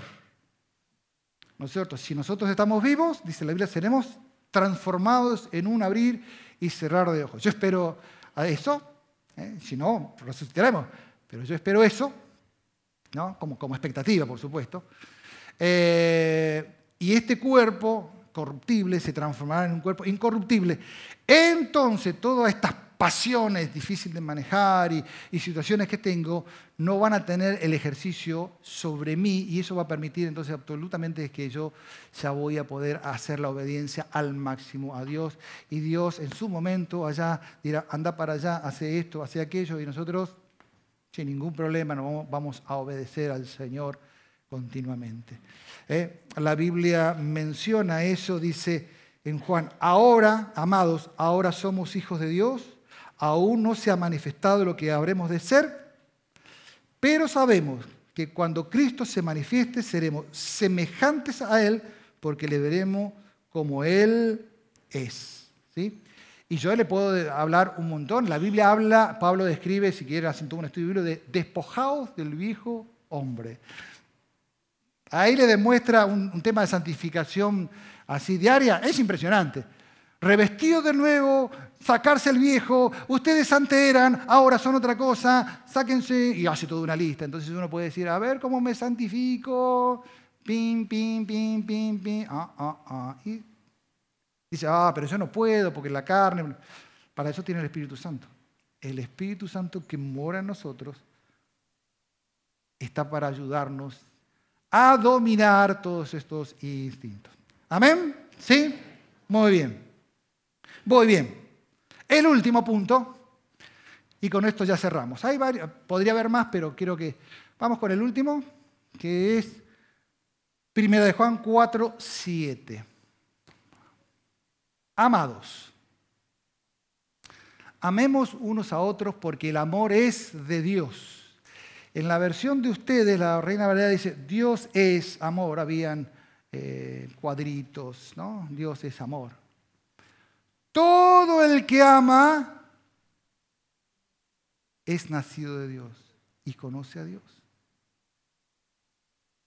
¿no es cierto? Si nosotros estamos vivos, dice la Biblia, seremos transformados en un abrir y cerrar de ojos. Yo espero a eso, ¿eh? si no, resucitaremos, pero yo espero eso como, como expectativa, por supuesto. Eh, y este cuerpo corruptible se transformará en un cuerpo incorruptible. Entonces, todas estas pasiones difíciles de manejar y, y, situaciones que tengo no van a tener el ejercicio sobre mí y eso va a permitir entonces absolutamente que yo ya voy a poder hacer la obediencia al máximo a Dios y Dios en su momento allá dirá, anda para allá, hace esto, hace aquello y nosotros sin ningún problema no vamos a obedecer al Señor continuamente. ¿Eh? La Biblia menciona eso, dice en Juan, ahora, amados, ahora somos hijos de Dios, aún no se ha manifestado lo que habremos de ser, pero sabemos que cuando Cristo se manifieste seremos semejantes a Él porque le veremos como Él es. ¿sí? Y yo le puedo hablar un montón. La Biblia habla, Pablo describe, si quiere hacer un estudio bíblico, de despojados del viejo hombre. Ahí le demuestra un, un tema de santificación así diaria. Es impresionante revestido de nuevo, sacarse el viejo, ustedes antes eran, ahora son otra cosa, sáquense, y hace toda una lista. Entonces uno puede decir, a ver cómo me santifico, pim, pim, pim, pim, pim, ah, ah, ah. Y dice, ah, pero yo no puedo porque la carne, para eso tiene el Espíritu Santo. El Espíritu Santo que mora en nosotros está para ayudarnos a dominar todos estos instintos. ¿Amén? ¿Sí? Muy bien. Voy bien. El último punto, y con esto ya cerramos. Hay podría haber más, pero quiero que vamos con el último, que es Primera de Juan 4, 7. Amados, amemos unos a otros porque el amor es de Dios. En la versión de ustedes, la Reina Valera dice, Dios es amor. Habían eh, cuadritos, ¿no? Dios es amor. Todo el que ama es nacido de Dios y conoce a Dios.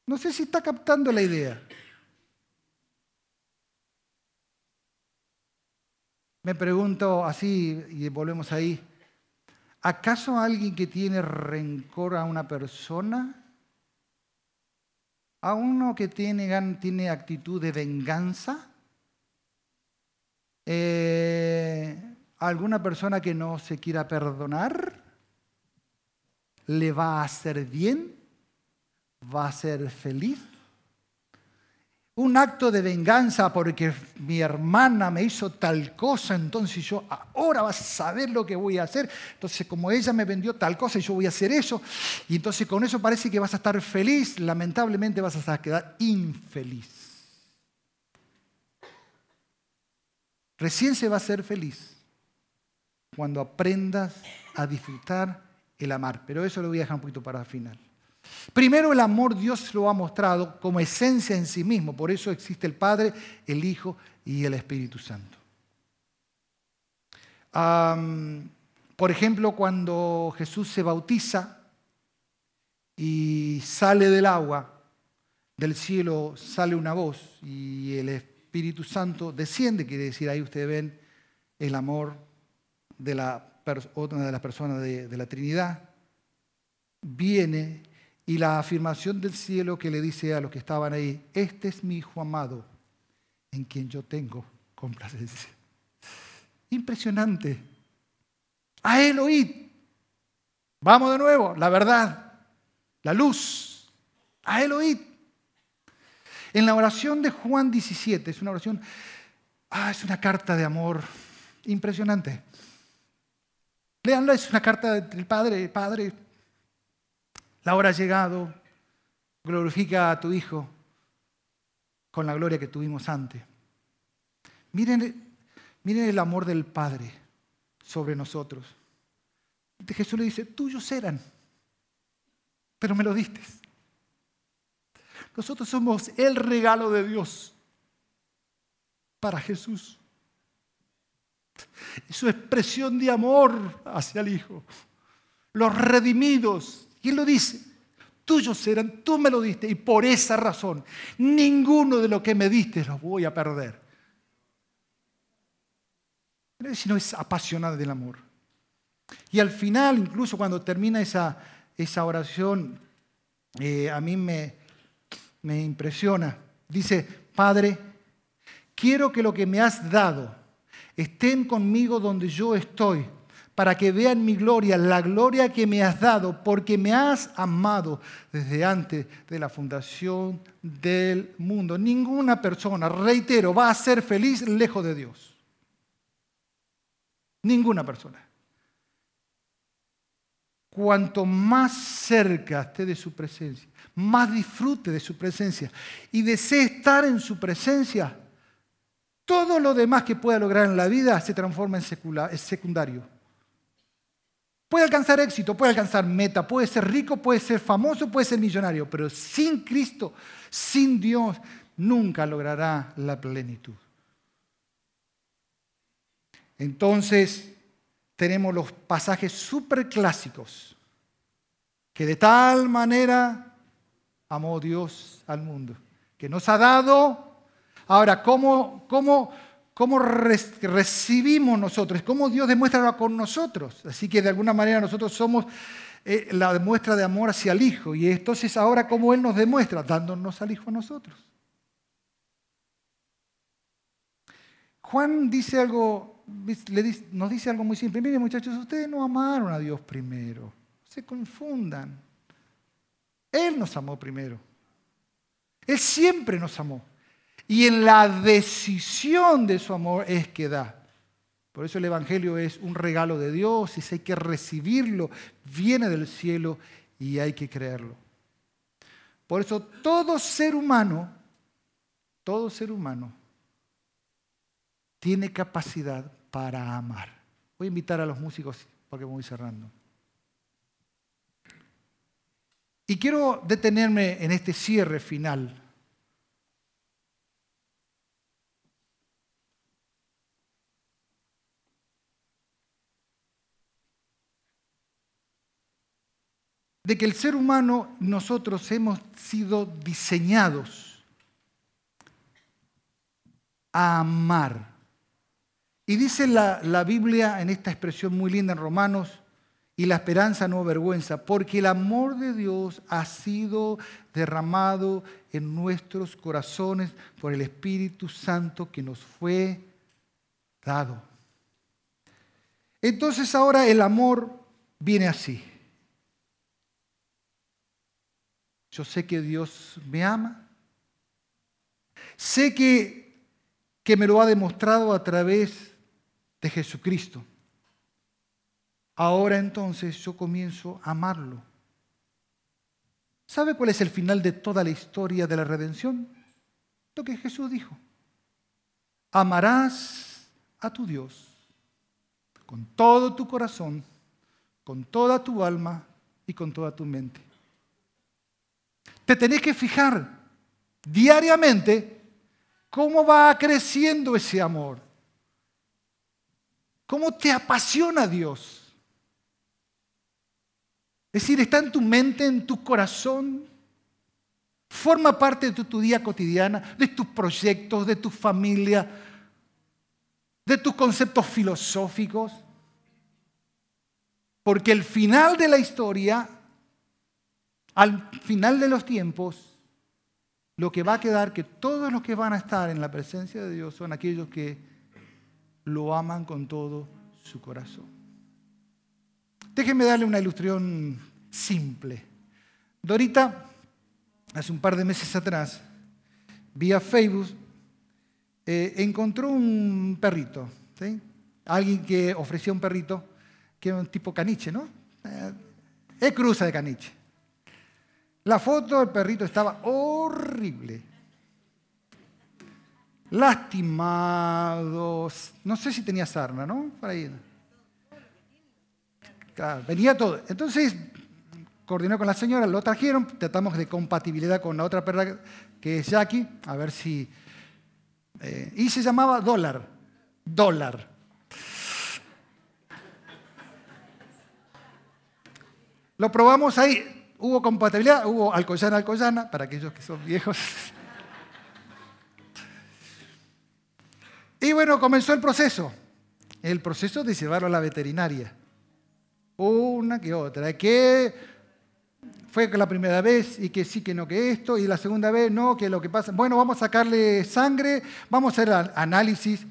No sé si está captando la idea. Me pregunto así, y volvemos ahí, ¿acaso alguien que tiene rencor a una persona, a uno que tiene, actitud de venganza, eh, alguna persona que no se quiera perdonar, le va a hacer bien, va a ser feliz. Un acto de venganza porque mi hermana me hizo tal cosa, entonces yo ahora vas a saber lo que voy a hacer. Entonces como ella me vendió tal cosa, yo voy a hacer eso. Y entonces con eso parece que vas a estar feliz, lamentablemente vas a quedar infeliz. Recién se va a ser feliz cuando aprendas a disfrutar el amar. Pero eso lo voy a dejar un poquito para el final. Primero el amor Dios lo ha mostrado como esencia en sí mismo. Por eso existe el Padre, el Hijo y el Espíritu Santo. por ejemplo, cuando Jesús se bautiza y sale del agua, del cielo sale una voz y el Espíritu Santo desciende, quiere decir, ahí ustedes ven el amor de la, otra de las personas de, de la Trinidad, viene y la afirmación del cielo que le dice a los que estaban ahí, este es mi Hijo amado, en quien yo tengo complacencia. Impresionante. A él oíd. Vamos de nuevo, la verdad, la luz. A él oíd. En la oración de Juan 17, es una oración, ah, es una carta de amor impresionante. Leanla, es una carta del Padre, Padre, la hora ha llegado, glorifica a tu Hijo con la gloria que tuvimos antes. Miren, miren el amor del Padre sobre nosotros. Jesús le dice, tuyos eran, pero me lo diste. Nosotros somos el regalo de Dios para Jesús. su expresión de amor hacia el Hijo. Los redimidos. Y Él lo dice. Tuyos eran, tú me lo diste. Y por esa razón, ninguno de lo que me diste los voy a perder. Si no es apasionada del amor. Y al final, incluso cuando termina esa, esa oración, eh, a mí me, me impresiona. Dice, Padre, quiero que lo que me has dado estén conmigo donde yo estoy, para que vean mi gloria, la gloria que me has dado, porque me has amado desde antes de la fundación del mundo. Ninguna persona, reitero, va a ser feliz lejos de Dios. Ninguna persona. Cuanto más cerca esté de su presencia, más disfrute de su presencia y desee estar en su presencia, todo lo demás que pueda lograr en la vida se transforma en secundario. Puede alcanzar éxito, puede alcanzar meta, puede ser rico, puede ser famoso, puede ser millonario, pero sin Cristo, sin Dios, nunca logrará la plenitud. Entonces, tenemos los pasajes súper clásicos, que de tal manera amó Dios al mundo, que nos ha dado, ahora, ¿cómo, cómo cómo recibimos nosotros, cómo Dios demuestra con nosotros. Así que de alguna manera nosotros somos eh, la muestra de amor hacia el Hijo. Y entonces ahora cómo Él nos demuestra, dándonos al Hijo a nosotros. Juan dice algo, nos dice algo muy simple. Miren muchachos, ustedes no amaron a Dios primero. Se confundan. Él nos amó primero. Él siempre nos amó. Y en la decisión de su amor es que da. Por eso el Evangelio es un regalo de Dios y si hay que recibirlo, viene del cielo y hay que creerlo. Por eso todo ser humano, todo ser humano, tiene capacidad para amar. Voy a invitar a los músicos porque voy cerrando. Y quiero detenerme en este cierre final de que el ser humano, nosotros hemos sido diseñados a amar. Y dice la, la, Biblia en esta expresión muy linda en Romanos, y la esperanza no vergüenza, porque el amor de Dios ha sido derramado en nuestros corazones por el Espíritu Santo que nos fue dado. Entonces ahora el amor viene así. Yo sé que Dios me ama. Sé que, que me lo ha demostrado a través de Jesucristo. Ahora entonces yo comienzo a amarlo. ¿Sabe cuál es el final de toda la historia de la redención? Lo que Jesús dijo. Amarás a tu Dios con todo tu corazón, con toda tu alma y con toda tu mente. Te tenés que fijar diariamente cómo va creciendo ese amor. ¿Cómo te apasiona Dios? Es decir, está en tu mente, en tu corazón. Forma parte de tu, día cotidiana, de tus proyectos, de tu familia, de tus conceptos filosóficos. Porque el final de la historia al final de los tiempos, lo que va a quedar que todos los que van a estar en la presencia de Dios son aquellos que lo aman con todo su corazón. Déjenme darle una ilustración simple. Dorita, hace un par de meses atrás, vía Facebook, eh, encontró un perrito. Alguien que ofrecía un perrito, que era un tipo caniche, ¿no? Eh, es cruza de caniche. La foto del perrito estaba horrible. Lastimados. No sé si tenía sarna, ¿no? Ahí. venía todo. Entonces, coordinó con la señora, lo trajeron, tratamos de compatibilidad con la otra perra que es Jackie, a ver si... Eh, y se llamaba Dólar. Dólar. Lo probamos ahí, Hubo compatibilidad, hubo alcoyana, alcoyana, para aquellos que son viejos. Y bueno, comenzó el proceso. El proceso de llevarlo a la veterinaria. Una que otra. Que fue la primera vez y que sí, que no, que esto. Y la segunda vez, no, que lo que pasa. Bueno, vamos a sacarle sangre, vamos a hacer análisis,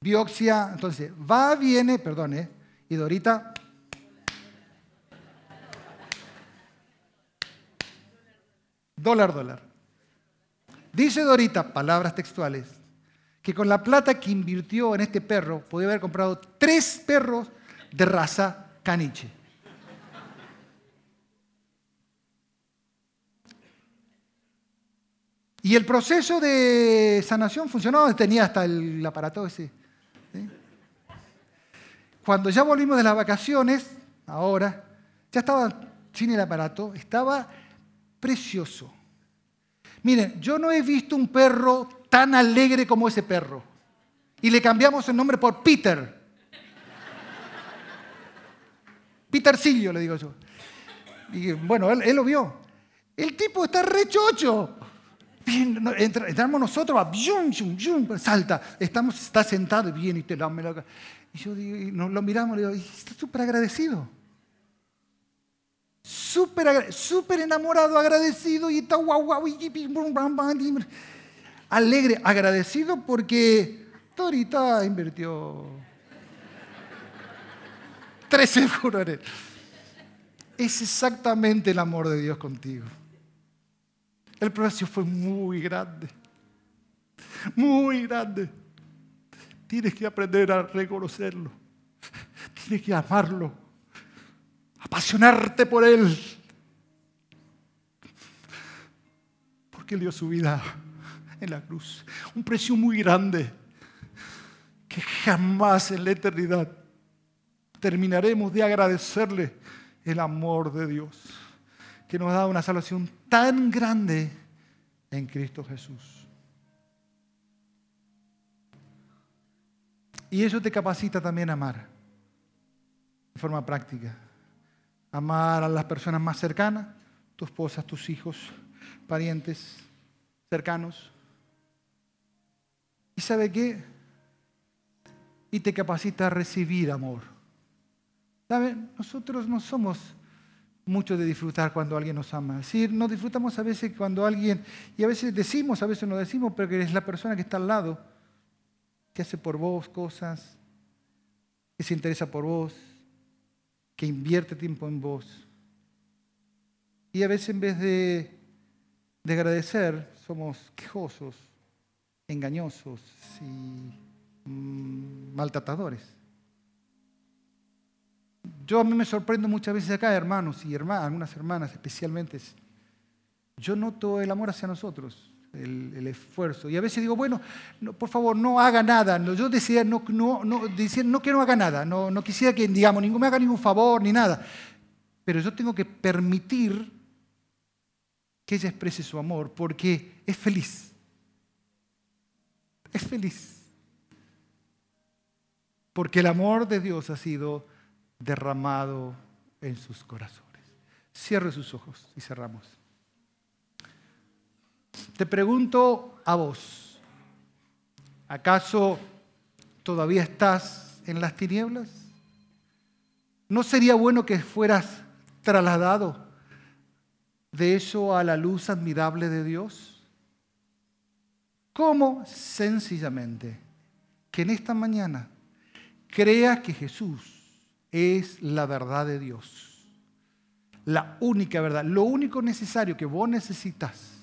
biopsia. Entonces, va, viene, perdón, ¿eh? Y Dorita Dólar, dólar. Dice Dorita, palabras textuales, que con la plata que invirtió en este perro podía haber comprado tres perros de raza caniche. Y el proceso de sanación funcionó, tenía hasta el aparato ese. cuando ya volvimos de las vacaciones, ahora, ya estaba sin el aparato, estaba precioso. Miren, yo no he visto un perro tan alegre como ese perro. Y le cambiamos el nombre por Peter. Petercillo, le digo yo. Y bueno, él, lo vio. El tipo está rechocho. entramos nosotros, va, salta. Estamos, está sentado y viene y te la, Y yo digo, nos lo miramos le digo, está súper agradecido. Súper super enamorado, agradecido y está guau, guau, alegre, agradecido porque Torita invirtió (laughs) 13 él. Es exactamente el amor de Dios contigo. El precio fue muy grande, muy grande. Tienes que aprender a reconocerlo. Tienes que amarlo, apasionarte por Él. Porque Él dio su vida en la cruz. Un precio muy grande que jamás en la eternidad terminaremos de agradecerle el amor de Dios, que nos da una salvación tan grande en Cristo Jesús. Y eso te capacita también a amar, de forma práctica. Amar a las personas más cercanas, tu esposa, tus hijos, parientes cercanos. ¿Y sabe qué? Y te capacita a recibir amor. ¿Saben? Nosotros no somos mucho de disfrutar cuando alguien nos ama. Sí, no disfrutamos a veces cuando alguien, y a veces decimos, a veces no decimos, pero que es la persona que está al lado, que hace por vos cosas, que se interesa por vos, que invierte tiempo en vos. Y a veces en vez de, de agradecer, somos quejosos, engañosos y mm, maltratadores. Yo a mí me sorprendo muchas veces acá, hermanos y hermanas, algunas hermanas especialmente. Yo noto el amor hacia nosotros, el, esfuerzo. Y a veces digo, bueno, por favor, no haga nada. yo decía, no, no, no, no que no haga nada. No, no quisiera que, digamos, ningún, me haga ningún favor ni nada. Pero yo tengo que permitir que ella exprese su amor porque es feliz. Es feliz. Porque el amor de Dios ha sido derramado en sus corazones. Cierre sus ojos y cerramos. Te pregunto a vos, ¿acaso todavía estás en las tinieblas? ¿No sería bueno que fueras trasladado de eso a la luz admirable de Dios? ¿Cómo? Sencillamente, que en esta mañana creas que Jesús es la verdad de Dios. La única verdad, lo único necesario que vos necesitas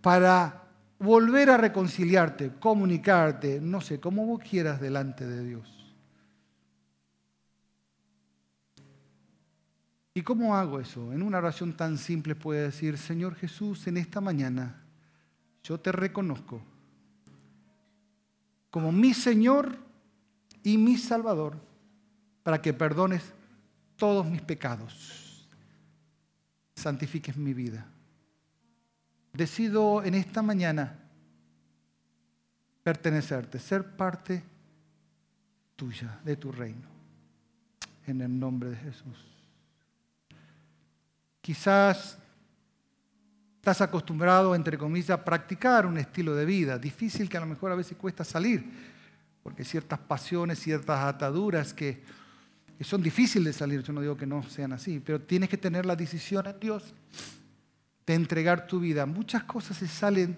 para volver a reconciliarte, comunicarte, no sé, como vos quieras delante de Dios. ¿Y cómo hago eso? En una oración tan simple puede decir, Señor Jesús, en esta mañana yo te reconozco como mi Señor y mi Salvador para que perdones todos mis pecados, santifiques mi vida. Decido en esta mañana pertenecerte, ser parte tuya, de tu reino, en el nombre de Jesús. Quizás estás acostumbrado, entre comillas, a practicar un estilo de vida difícil que a lo mejor a veces cuesta salir, porque ciertas pasiones, ciertas ataduras que son difíciles de salir, yo no digo que no sean así, pero tienes que tener la decisión en Dios de entregar tu vida. Muchas cosas se salen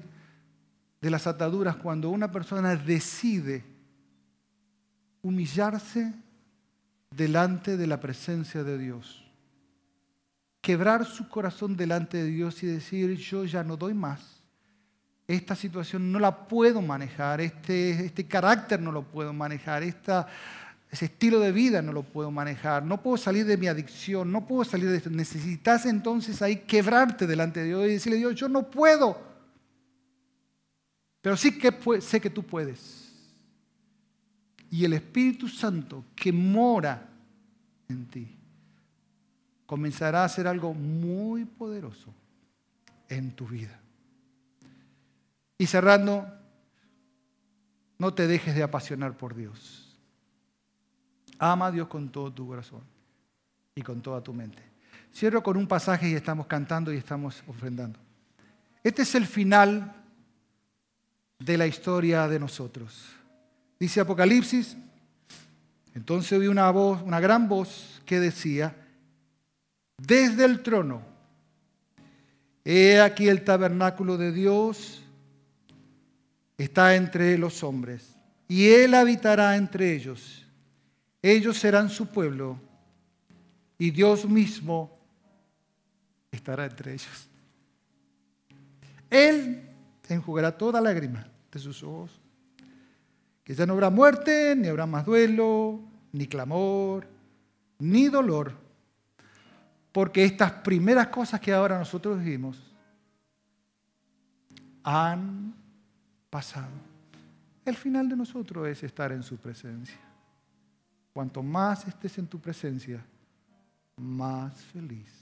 de las ataduras cuando una persona decide humillarse delante de la presencia de Dios. Quebrar su corazón delante de Dios y decir, yo ya no doy más. Esta situación no la puedo manejar, este, este carácter no lo puedo manejar, esta ese estilo de vida no lo puedo manejar, no puedo salir de mi adicción, no puedo salir de esto. Necesitas entonces ahí quebrarte delante de Dios y decirle, Dios, yo no puedo, pero sí que sé que tú puedes. y el Espíritu Santo que mora en ti comenzará a hacer algo muy poderoso en tu vida. Y cerrando, no te dejes de apasionar por Dios. Ama a Dios con todo tu corazón y con toda tu mente. Cierro con un pasaje y estamos cantando y estamos ofrendando. Este es el final de la historia de nosotros. Dice Apocalipsis, entonces oí una voz, una gran voz que decía, desde el trono, he aquí el tabernáculo de Dios está entre los hombres, y Él habitará entre ellos. Ellos serán su pueblo, y Dios mismo estará entre ellos. Él enjugará toda lágrima de sus ojos. Que ya no habrá muerte, ni habrá más duelo, ni clamor, ni dolor. Porque estas primeras cosas que ahora nosotros vivimos han pasado. El final de nosotros es estar en su presencia. Cuanto más estés en tu presencia, más feliz